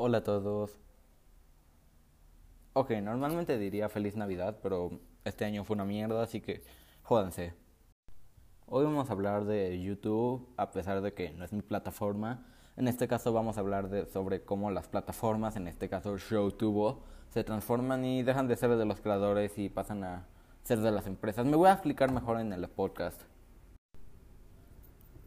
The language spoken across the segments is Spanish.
Hola a todos. Ok, normalmente diría feliz Navidad, pero este año fue una mierda, así que jódanse. Hoy vamos a hablar de YouTube, a pesar de que no es mi plataforma. En este caso vamos a hablar de, sobre cómo las plataformas, en este caso ShowTubo, se transforman y dejan de ser de los creadores y pasan a ser de las empresas. Me voy a explicar mejor en el podcast.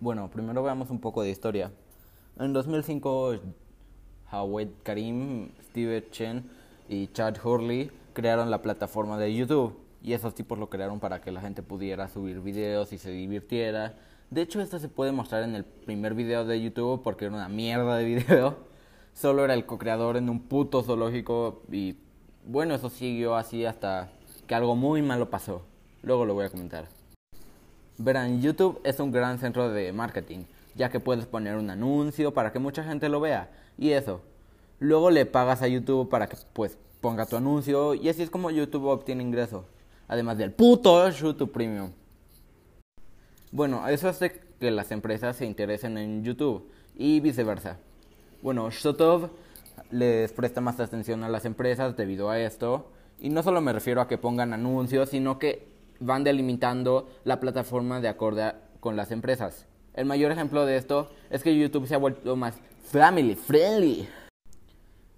Bueno, primero veamos un poco de historia. En 2005, Hawed Karim, Steve Chen y Chad Hurley crearon la plataforma de YouTube. Y esos tipos lo crearon para que la gente pudiera subir videos y se divirtiera. De hecho, esto se puede mostrar en el primer video de YouTube porque era una mierda de video. Solo era el co-creador en un puto zoológico y bueno, eso siguió así hasta que algo muy malo pasó. Luego lo voy a comentar. Verán, YouTube es un gran centro de marketing, ya que puedes poner un anuncio para que mucha gente lo vea y eso. Luego le pagas a YouTube para que pues ponga tu anuncio y así es como YouTube obtiene ingresos, además del puto YouTube Premium. Bueno, eso hace que las empresas se interesen en YouTube y viceversa. Bueno, YouTube les presta más atención a las empresas debido a esto y no solo me refiero a que pongan anuncios, sino que van delimitando la plataforma de acuerdo con las empresas. El mayor ejemplo de esto es que YouTube se ha vuelto más family friendly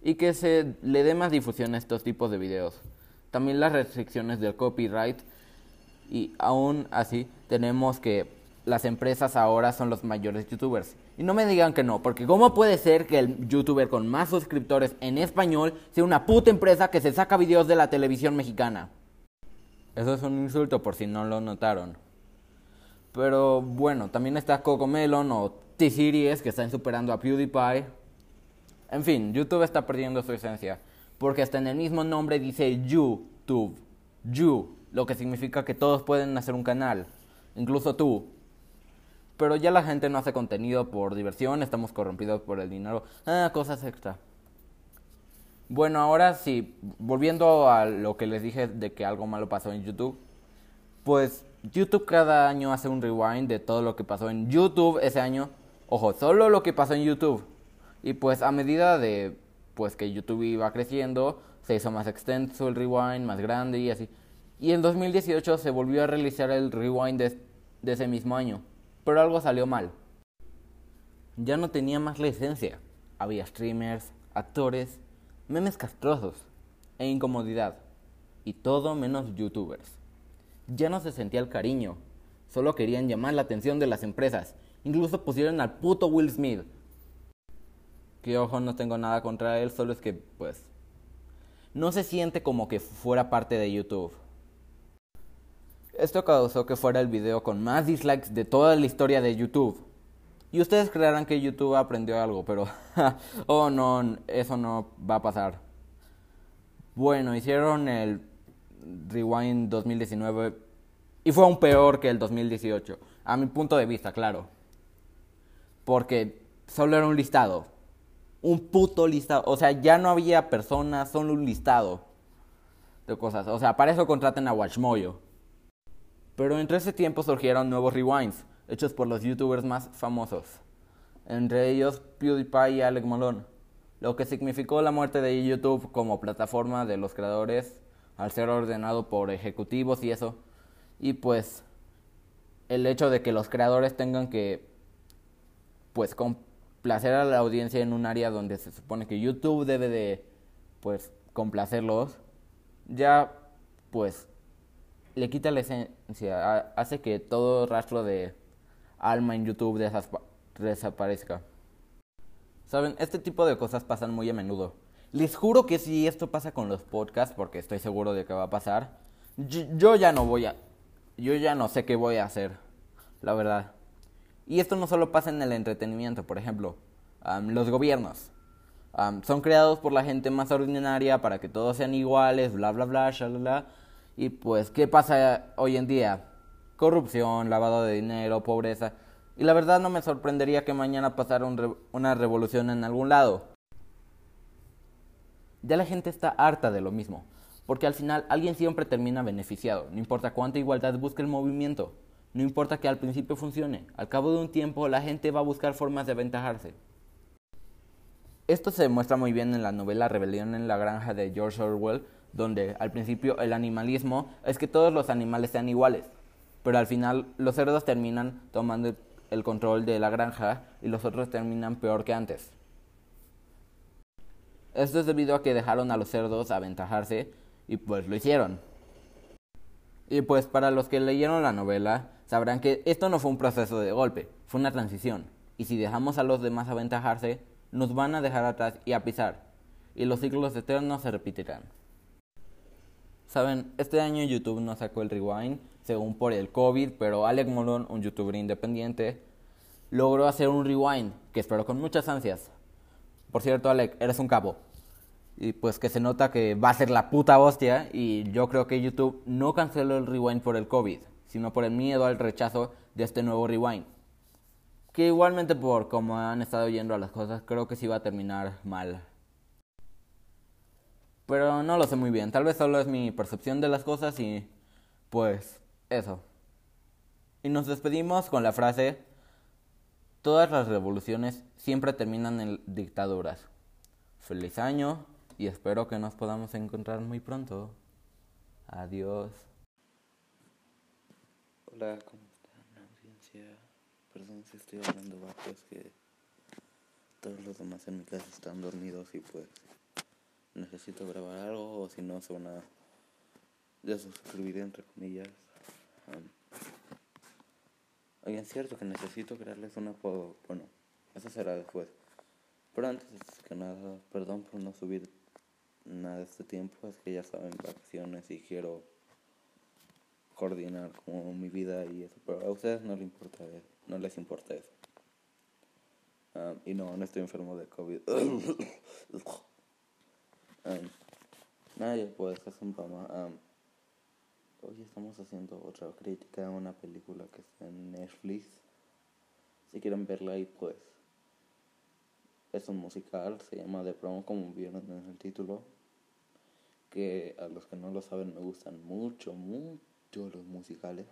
y que se le dé más difusión a estos tipos de videos. También las restricciones del copyright y aún así tenemos que las empresas ahora son los mayores youtubers. Y no me digan que no, porque ¿cómo puede ser que el youtuber con más suscriptores en español sea una puta empresa que se saca videos de la televisión mexicana? Eso es un insulto por si no lo notaron. Pero bueno, también está Cocomelon o T-Series que están superando a PewDiePie. En fin, YouTube está perdiendo su esencia. Porque hasta en el mismo nombre dice YouTube. You. Lo que significa que todos pueden hacer un canal. Incluso tú. Pero ya la gente no hace contenido por diversión, estamos corrompidos por el dinero. Ah, cosas extra. Bueno, ahora sí, volviendo a lo que les dije de que algo malo pasó en YouTube, pues YouTube cada año hace un rewind de todo lo que pasó en YouTube ese año. Ojo, solo lo que pasó en YouTube. Y pues a medida de pues que YouTube iba creciendo, se hizo más extenso el rewind, más grande y así. Y en 2018 se volvió a realizar el rewind de, ese mismo año, pero algo salió mal. Ya no tenía más la esencia. Había streamers, actores, memes castrosos e incomodidad, y todo menos youtubers. Ya no se sentía el cariño, solo querían llamar la atención de las empresas, incluso pusieron al puto Will Smith. Que ojo, no tengo nada contra él, solo es que, pues, no se siente como que fuera parte de YouTube. Esto causó que fuera el video con más dislikes de toda la historia de YouTube. Y ustedes creerán que YouTube aprendió algo, pero oh no, eso no va a pasar. Bueno, hicieron el Rewind 2019 y fue aún peor que el 2018, a mi punto de vista, claro. Porque solo era un listado. Un puto listado. O sea, ya no había personas, solo un listado de cosas. O sea, para eso contraten a Watchmoyo. Pero entre ese tiempo surgieron nuevos rewinds hechos por los youtubers más famosos, entre ellos PewDiePie y Alec Malone, lo que significó la muerte de YouTube como plataforma de los creadores al ser ordenado por ejecutivos y eso, y pues el hecho de que los creadores tengan que pues complacer a la audiencia en un área donde se supone que YouTube debe de pues complacerlos, ya pues le quita la esencia, hace que todo rastro de alma en YouTube desaparezca. Saben, este tipo de cosas pasan muy a menudo. Les juro que si esto pasa con los podcasts, porque estoy seguro de que va a pasar, yo, ya no voy a... Yo ya no sé qué voy a hacer, la verdad. Y esto no solo pasa en el entretenimiento, por ejemplo, los gobiernos. son creados por la gente más ordinaria para que todos sean iguales, bla, bla, bla, shalala. Y pues, ¿qué pasa hoy en día? corrupción, lavado de dinero, pobreza. Y la verdad no me sorprendería que mañana pasara una revolución en algún lado. Ya la gente está harta de lo mismo, porque al final alguien siempre termina beneficiado, no importa cuánta igualdad busque el movimiento, no importa que al principio funcione, al cabo de un tiempo la gente va a buscar formas de aventajarse. Esto se demuestra muy bien en la novela Rebelión en la granja de George Orwell, donde al principio el animalismo es que todos los animales sean iguales, pero al final los cerdos terminan tomando el control de la granja y los otros terminan peor que antes. Esto es debido a que dejaron a los cerdos aventajarse y pues lo hicieron. Y pues para los que leyeron la novela, sabrán que esto no fue un proceso de golpe, fue una transición. Y si dejamos a los demás aventajarse, nos van a dejar atrás y a pisar, y los ciclos eternos se repetirán. Saben, este año YouTube no sacó el rewind, según por el COVID, pero Alec Molon, un youtuber independiente, logró hacer un rewind, que espero con muchas ansias. Por cierto, Alec, eres un capo. Y pues que se nota que va a ser la puta hostia, y yo creo que YouTube no canceló el rewind por el COVID, sino por el miedo al rechazo de este nuevo rewind. Que igualmente por como han estado yendo a las cosas, creo que sí va a terminar mal. Pero no lo sé muy bien, tal vez solo es mi percepción de las cosas y pues eso. Y nos despedimos con la frase, todas las revoluciones siempre terminan en dictaduras. Feliz año y espero que nos podamos encontrar muy pronto. Adiós. Hola, ¿cómo están, audiencia? Perdón si estoy hablando bajo, es que todos los demás en mi casa están dormidos y pues necesito grabar algo o si no se van a entre comillas. oigan, es cierto que necesito crearles un apodo. Bueno, eso será después. Pero antes que nada, perdón por no subir nada este tiempo. Es que ya saben, vacaciones y quiero coordinar como mi vida y eso. Pero a ustedes no les importa eso no les importa eso. Um, y no, no estoy enfermo de COVID. um, nadie puede es un Um, hoy estamos haciendo otra crítica a una película que está en Netflix. Si quieren verla ahí, pues es un musical, se llama The Prom, como vieron en el título. Que a los que no lo saben me gustan mucho, mucho los musicales.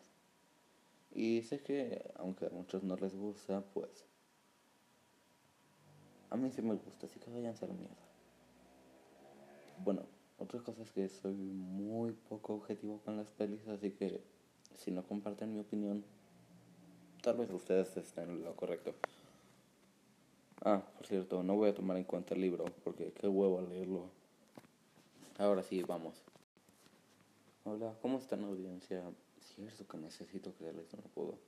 Y sé que, aunque a muchos no les gusta, pues. A mí sí me gusta, así que vayan a la mierda. Bueno, otra cosa es que soy muy poco objetivo con las pelis, así que si no comparten mi opinión, tal vez ustedes estén en lo correcto. Ah, por cierto, no voy a tomar en cuenta el libro, porque qué huevo leerlo. Ahora sí, vamos. Hola, ¿cómo están audiencia? cierto que necesito crearles un apodo.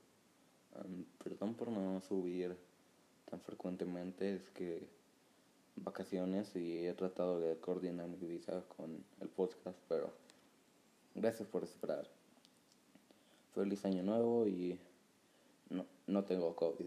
perdón por no subir tan frecuentemente, es que vacaciones y he tratado de coordinar mi vida con el podcast, pero gracias por esperar. Feliz año nuevo y no, no tengo COVID.